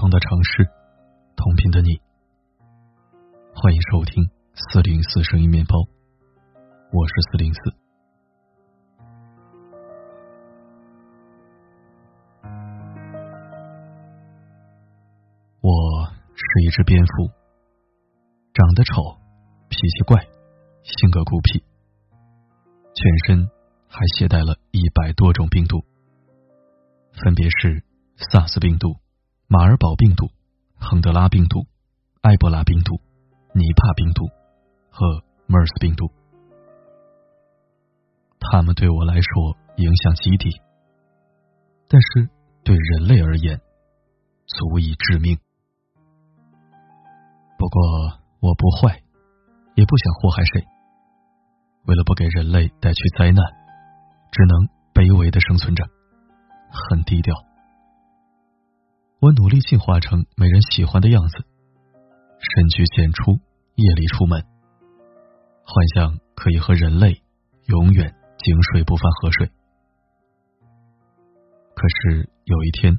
同的城市，同频的你，欢迎收听四零四声音面包，我是四零四。我是一只蝙蝠，长得丑，脾气怪，性格孤僻，全身还携带了一百多种病毒，分别是。萨斯病毒、马尔堡病毒、亨德拉病毒、埃博拉病毒、尼帕病毒和 MERS 病毒，他们对我来说影响极低，但是对人类而言足以致命。不过我不坏，也不想祸害谁。为了不给人类带去灾难，只能卑微的生存着，很低调。我努力进化成没人喜欢的样子，深居简出，夜里出门，幻想可以和人类永远井水不犯河水。可是有一天，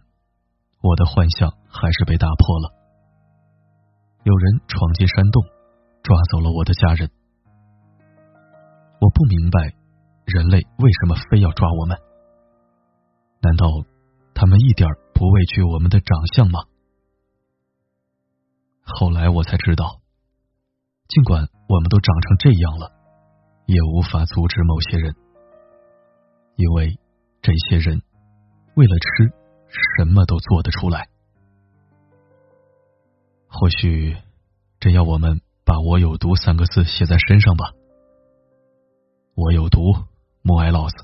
我的幻想还是被打破了。有人闯进山洞，抓走了我的家人。我不明白，人类为什么非要抓我们？难道他们一点儿？不畏惧我们的长相吗？后来我才知道，尽管我们都长成这样了，也无法阻止某些人，因为这些人为了吃，什么都做得出来。或许真要我们把我有毒三个字写在身上吧。我有毒，莫挨老子，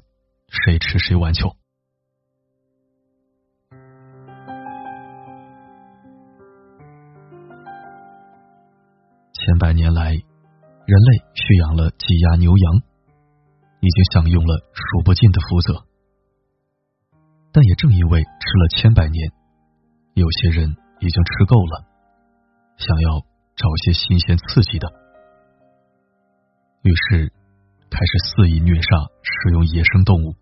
谁吃谁完球。千百年来，人类驯养了鸡鸭牛羊，已经享用了数不尽的福泽。但也正因为吃了千百年，有些人已经吃够了，想要找些新鲜刺激的，于是开始肆意虐杀食用野生动物。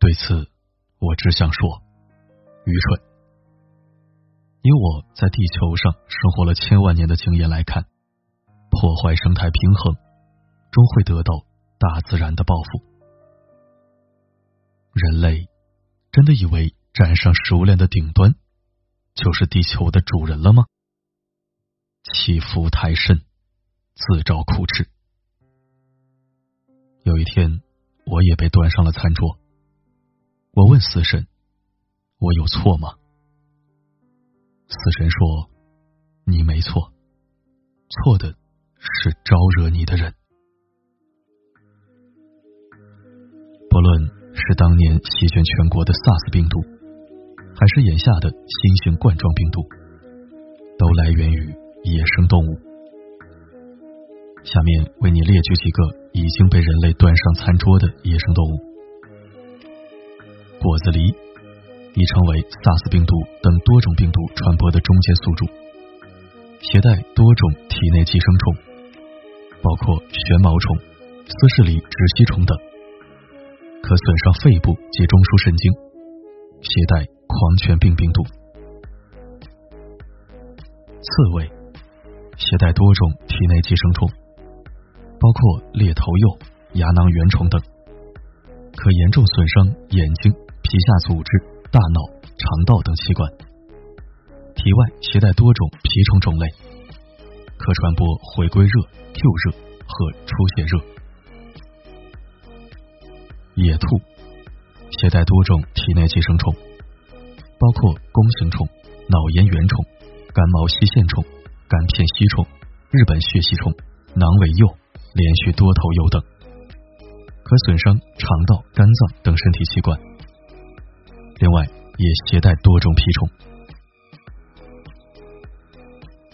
对此，我只想说，愚蠢。以我在地球上生活了千万年的经验来看，破坏生态平衡，终会得到大自然的报复。人类真的以为站上食物链的顶端，就是地球的主人了吗？欺负太甚，自找苦吃。有一天，我也被端上了餐桌。我问死神：“我有错吗？”死神说：“你没错，错的是招惹你的人。不论是当年席卷全国的 SARS 病毒，还是眼下的新型冠状病毒，都来源于野生动物。下面为你列举几个已经被人类端上餐桌的野生动物：果子狸。”已成为 SARS 病毒等多种病毒传播的中间宿主，携带多种体内寄生虫，包括旋毛虫、斯氏里直吸虫等，可损伤肺部及中枢神经，携带狂犬病病毒。刺猬携带多种体内寄生虫，包括裂头蛹、牙囊原虫等，可严重损伤眼睛、皮下组织。大脑、肠道等器官，体外携带多种蜱虫种类，可传播回归热、Q 热和出血热。野兔携带多种体内寄生虫，包括弓形虫、脑炎原虫、干毛细线虫、干片吸虫、日本血吸虫、囊尾蚴、连续多头蚴等，可损伤肠道、肝脏等身体器官。另外，也携带多种蜱虫，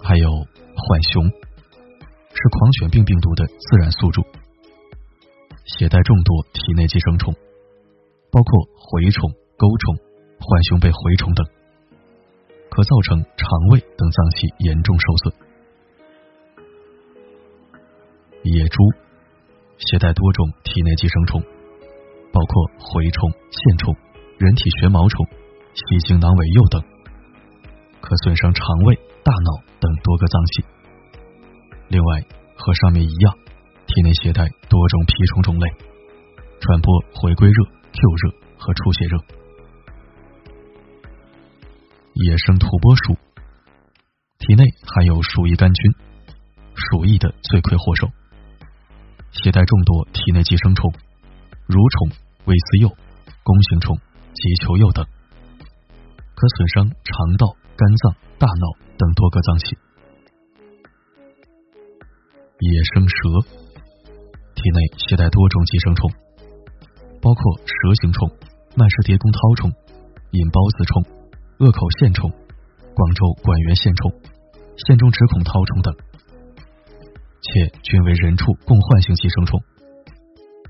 还有浣熊，是狂犬病病毒的自然宿主，携带众多体内寄生虫，包括蛔虫、钩虫、浣熊背蛔虫等，可造成肠胃等脏器严重受损。野猪携带多种体内寄生虫，包括蛔虫、线虫。人体学毛虫、细精囊尾右等，可损伤肠胃、大脑等多个脏器。另外，和上面一样，体内携带多种蜱虫种类，传播回归热、Q 热和出血热。野生土拨鼠体内含有鼠疫杆菌，鼠疫的罪魁祸首，携带众多体内寄生虫，蠕虫、微丝幼、弓形虫、棘球幼等，可损伤肠道、肝脏、大脑等多个脏器。野生蛇体内携带多种寄生虫，包括蛇形虫、曼氏蝶弓绦虫、引孢子虫、恶口线虫、广州管源线虫、线中直孔绦虫等，且均为人畜共患性寄生虫，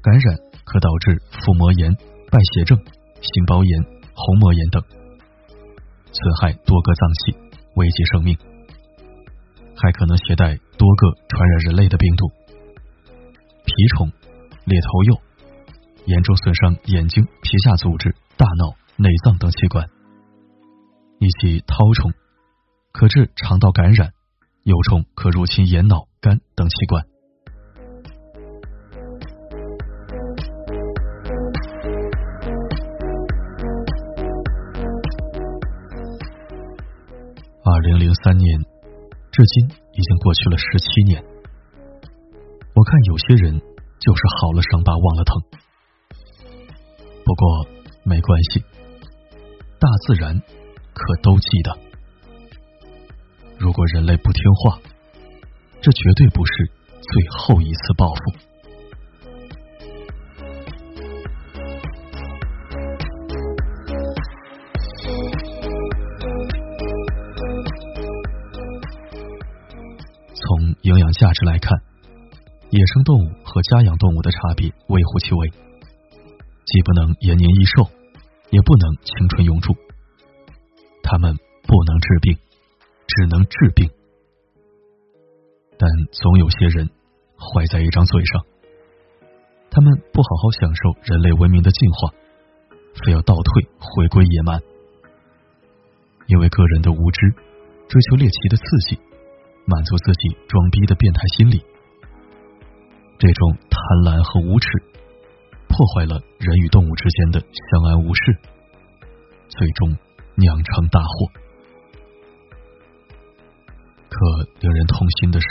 感染可导致腹膜炎、败血症、心包炎、虹膜炎等，损害多个脏器，危及生命。还可能携带多个传染人类的病毒，蜱虫、猎头鼬，严重损伤眼睛、皮下组织、大脑、内脏等器官；以及绦虫，可致肠道感染，幼虫可入侵眼脑、肝等器官。三年。至今已经过去了十七年，我看有些人就是好了伤疤忘了疼。不过没关系，大自然可都记得。如果人类不听话，这绝对不是最后一次报复。值来看，野生动物和家养动物的差别微乎其微，既不能延年益寿，也不能青春永驻。它们不能治病，只能治病。但总有些人坏在一张嘴上，他们不好好享受人类文明的进化，非要倒退回归野蛮，因为个人的无知，追求猎奇的刺激。满足自己装逼的变态心理，这种贪婪和无耻破坏了人与动物之间的相安无事，最终酿成大祸。可令人痛心的是，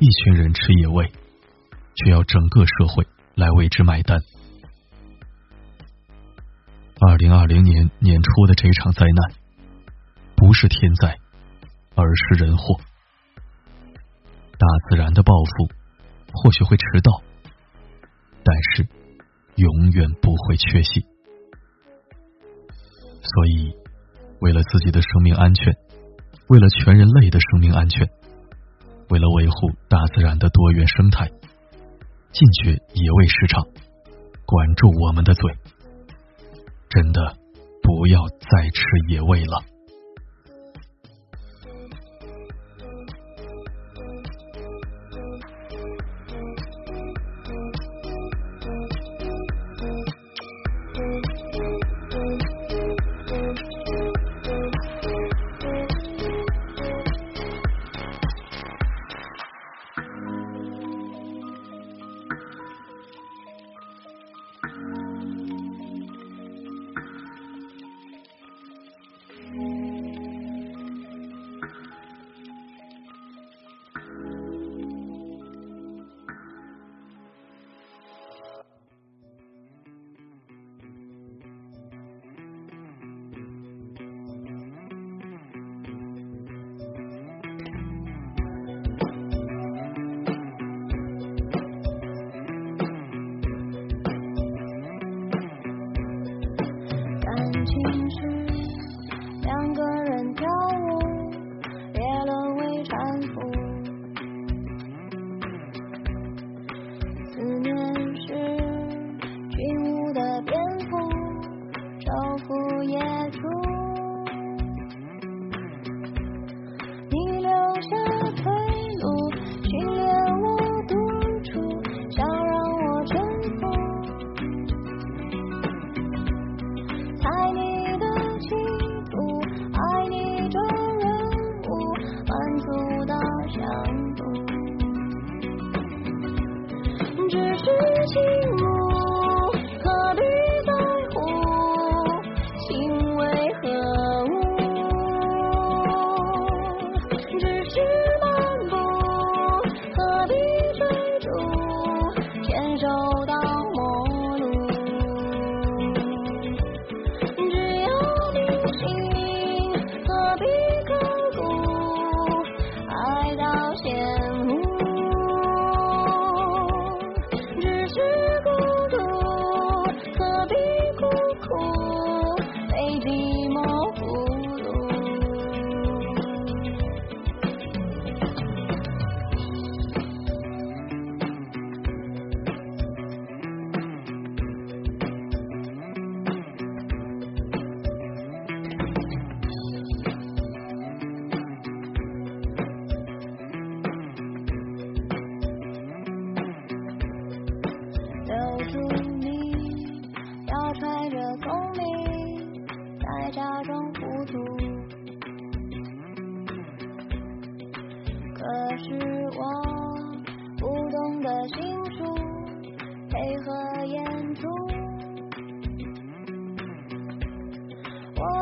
一群人吃野味，却要整个社会来为之买单。二零二零年年初的这场灾难，不是天灾，而是人祸。大自然的报复或许会迟到，但是永远不会缺席。所以，为了自己的生命安全，为了全人类的生命安全，为了维护大自然的多元生态，禁绝野味市场，管住我们的嘴，真的不要再吃野味了。情。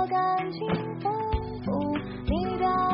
感情丰富，你的。